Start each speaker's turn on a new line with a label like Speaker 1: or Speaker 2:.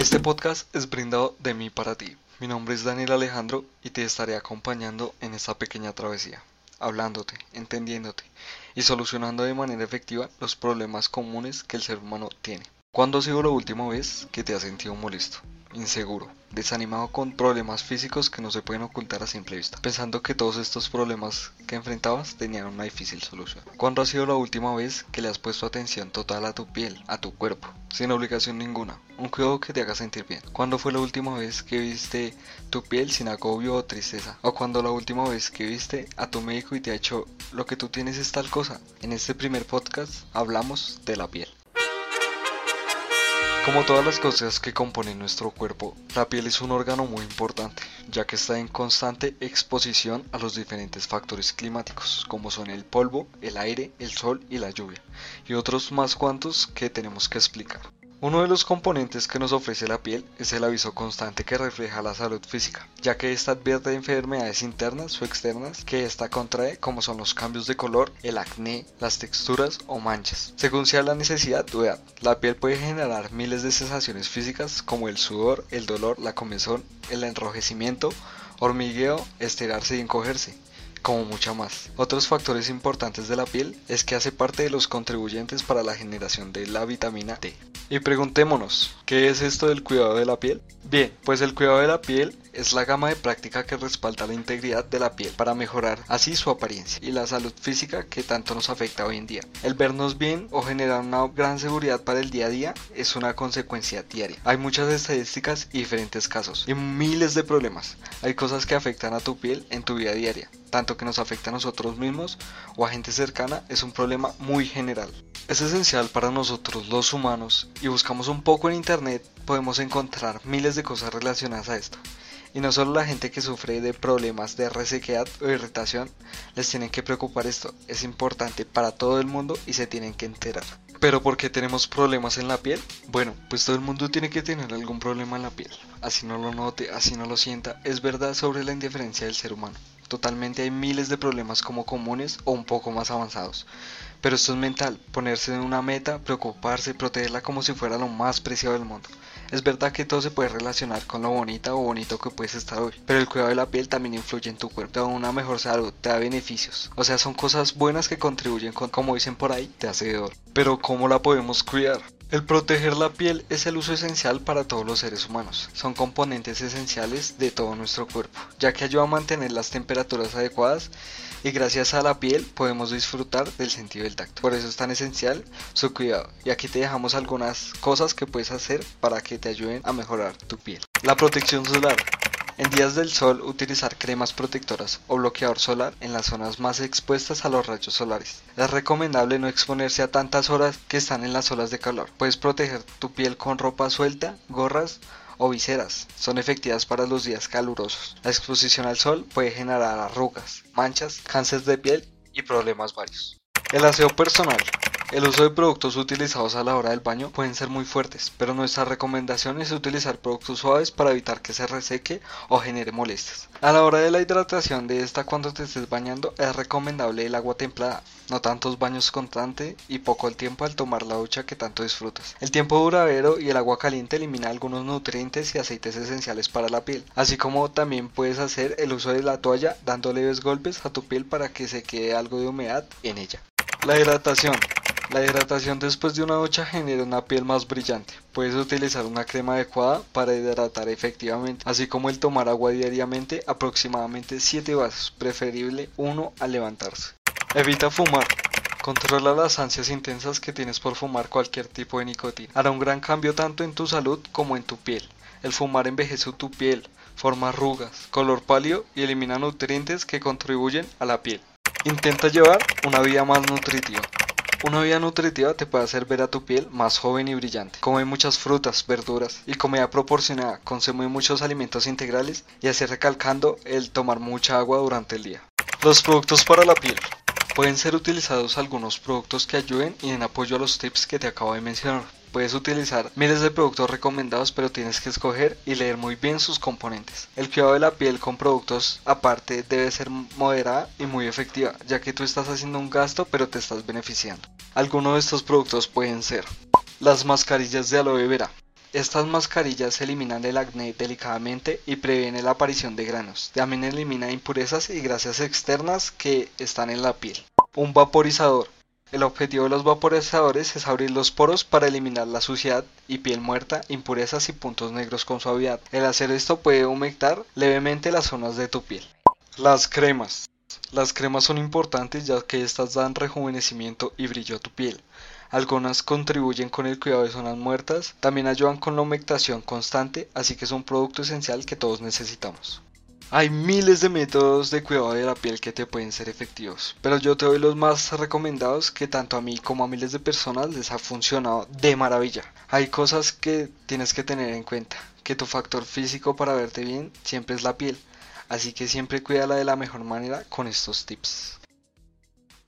Speaker 1: Este podcast es brindado de mí para ti. Mi nombre es Daniel Alejandro y te estaré acompañando en esta pequeña travesía, hablándote, entendiéndote y solucionando de manera efectiva los problemas comunes que el ser humano tiene. ¿Cuándo ha sido la última vez que te has sentido molesto, inseguro, desanimado con problemas físicos que no se pueden ocultar a simple vista, pensando que todos estos problemas que enfrentabas tenían una difícil solución? ¿Cuándo ha sido la última vez que le has puesto atención total a tu piel, a tu cuerpo, sin obligación ninguna? Un cuidado que te haga sentir bien. ¿Cuándo fue la última vez que viste tu piel sin agobio o tristeza? ¿O cuando la última vez que viste a tu médico y te ha hecho lo que tú tienes es tal cosa? En este primer podcast hablamos de la piel. Como todas las cosas que componen nuestro cuerpo, la piel es un órgano muy importante, ya que está en constante exposición a los diferentes factores climáticos, como son el polvo, el aire, el sol y la lluvia, y otros más cuantos que tenemos que explicar. Uno de los componentes que nos ofrece la piel es el aviso constante que refleja la salud física, ya que esta advierte enfermedades internas o externas que esta contrae como son los cambios de color, el acné, las texturas o manchas. Según sea la necesidad o edad, la piel puede generar miles de sensaciones físicas como el sudor, el dolor, la comezón, el enrojecimiento, hormigueo, estirarse y encogerse como mucha más. Otros factores importantes de la piel es que hace parte de los contribuyentes para la generación de la vitamina D. Y preguntémonos, ¿qué es esto del cuidado de la piel? Bien, pues el cuidado de la piel es la gama de práctica que respalda la integridad de la piel para mejorar así su apariencia y la salud física que tanto nos afecta hoy en día. El vernos bien o generar una gran seguridad para el día a día es una consecuencia diaria. Hay muchas estadísticas y diferentes casos y miles de problemas. Hay cosas que afectan a tu piel en tu vida diaria, tanto que nos afecta a nosotros mismos o a gente cercana es un problema muy general. Es esencial para nosotros los humanos y buscamos un poco en internet podemos encontrar miles de cosas relacionadas a esto. Y no solo la gente que sufre de problemas de resequedad o irritación les tienen que preocupar esto, es importante para todo el mundo y se tienen que enterar. Pero ¿por qué tenemos problemas en la piel? Bueno, pues todo el mundo tiene que tener algún problema en la piel. Así no lo note, así no lo sienta, es verdad sobre la indiferencia del ser humano. Totalmente hay miles de problemas como comunes o un poco más avanzados. Pero esto es mental, ponerse en una meta, preocuparse, protegerla como si fuera lo más preciado del mundo. Es verdad que todo se puede relacionar con lo bonita o bonito que puedes estar hoy, pero el cuidado de la piel también influye en tu cuerpo, te da una mejor salud, te da beneficios. O sea, son cosas buenas que contribuyen con, como dicen por ahí, te hace Pero ¿cómo la podemos cuidar? El proteger la piel es el uso esencial para todos los seres humanos. Son componentes esenciales de todo nuestro cuerpo, ya que ayuda a mantener las temperaturas adecuadas y gracias a la piel podemos disfrutar del sentido del tacto. Por eso es tan esencial su cuidado. Y aquí te dejamos algunas cosas que puedes hacer para que te ayuden a mejorar tu piel. La protección solar. En días del sol, utilizar cremas protectoras o bloqueador solar en las zonas más expuestas a los rayos solares. Es recomendable no exponerse a tantas horas que están en las olas de calor. Puedes proteger tu piel con ropa suelta, gorras o viseras. Son efectivas para los días calurosos. La exposición al sol puede generar arrugas, manchas, cáncer de piel y problemas varios. El aseo personal. El uso de productos utilizados a la hora del baño pueden ser muy fuertes, pero nuestra recomendación es utilizar productos suaves para evitar que se reseque o genere molestias. A la hora de la hidratación de esta cuando te estés bañando es recomendable el agua templada, no tantos baños constante y poco el tiempo al tomar la ducha que tanto disfrutas. El tiempo duradero y el agua caliente elimina algunos nutrientes y aceites esenciales para la piel, así como también puedes hacer el uso de la toalla dando leves golpes a tu piel para que se quede algo de humedad en ella. La hidratación. La hidratación después de una ducha genera una piel más brillante. Puedes utilizar una crema adecuada para hidratar efectivamente, así como el tomar agua diariamente, aproximadamente 7 vasos, preferible 1 al levantarse. Evita fumar. Controla las ansias intensas que tienes por fumar cualquier tipo de nicotina. Hará un gran cambio tanto en tu salud como en tu piel. El fumar envejece tu piel, forma arrugas, color pálido y elimina nutrientes que contribuyen a la piel. Intenta llevar una vida más nutritiva. Una vida nutritiva te puede hacer ver a tu piel más joven y brillante. Come muchas frutas, verduras y comida proporcionada. Consume muchos alimentos integrales y así recalcando el tomar mucha agua durante el día. Los productos para la piel. Pueden ser utilizados algunos productos que ayuden y en apoyo a los tips que te acabo de mencionar. Puedes utilizar miles de productos recomendados, pero tienes que escoger y leer muy bien sus componentes. El cuidado de la piel con productos aparte debe ser moderada y muy efectiva, ya que tú estás haciendo un gasto, pero te estás beneficiando. Algunos de estos productos pueden ser las mascarillas de aloe vera. Estas mascarillas eliminan el acné delicadamente y previenen la aparición de granos. También elimina impurezas y grasas externas que están en la piel. Un vaporizador. El objetivo de los vaporizadores es abrir los poros para eliminar la suciedad y piel muerta, impurezas y puntos negros con suavidad. El hacer esto puede humectar levemente las zonas de tu piel. Las cremas. Las cremas son importantes ya que estas dan rejuvenecimiento y brillo a tu piel. Algunas contribuyen con el cuidado de zonas muertas, también ayudan con la humectación constante, así que es un producto esencial que todos necesitamos. Hay miles de métodos de cuidado de la piel que te pueden ser efectivos, pero yo te doy los más recomendados que tanto a mí como a miles de personas les ha funcionado de maravilla. Hay cosas que tienes que tener en cuenta, que tu factor físico para verte bien siempre es la piel, así que siempre cuídala de la mejor manera con estos tips.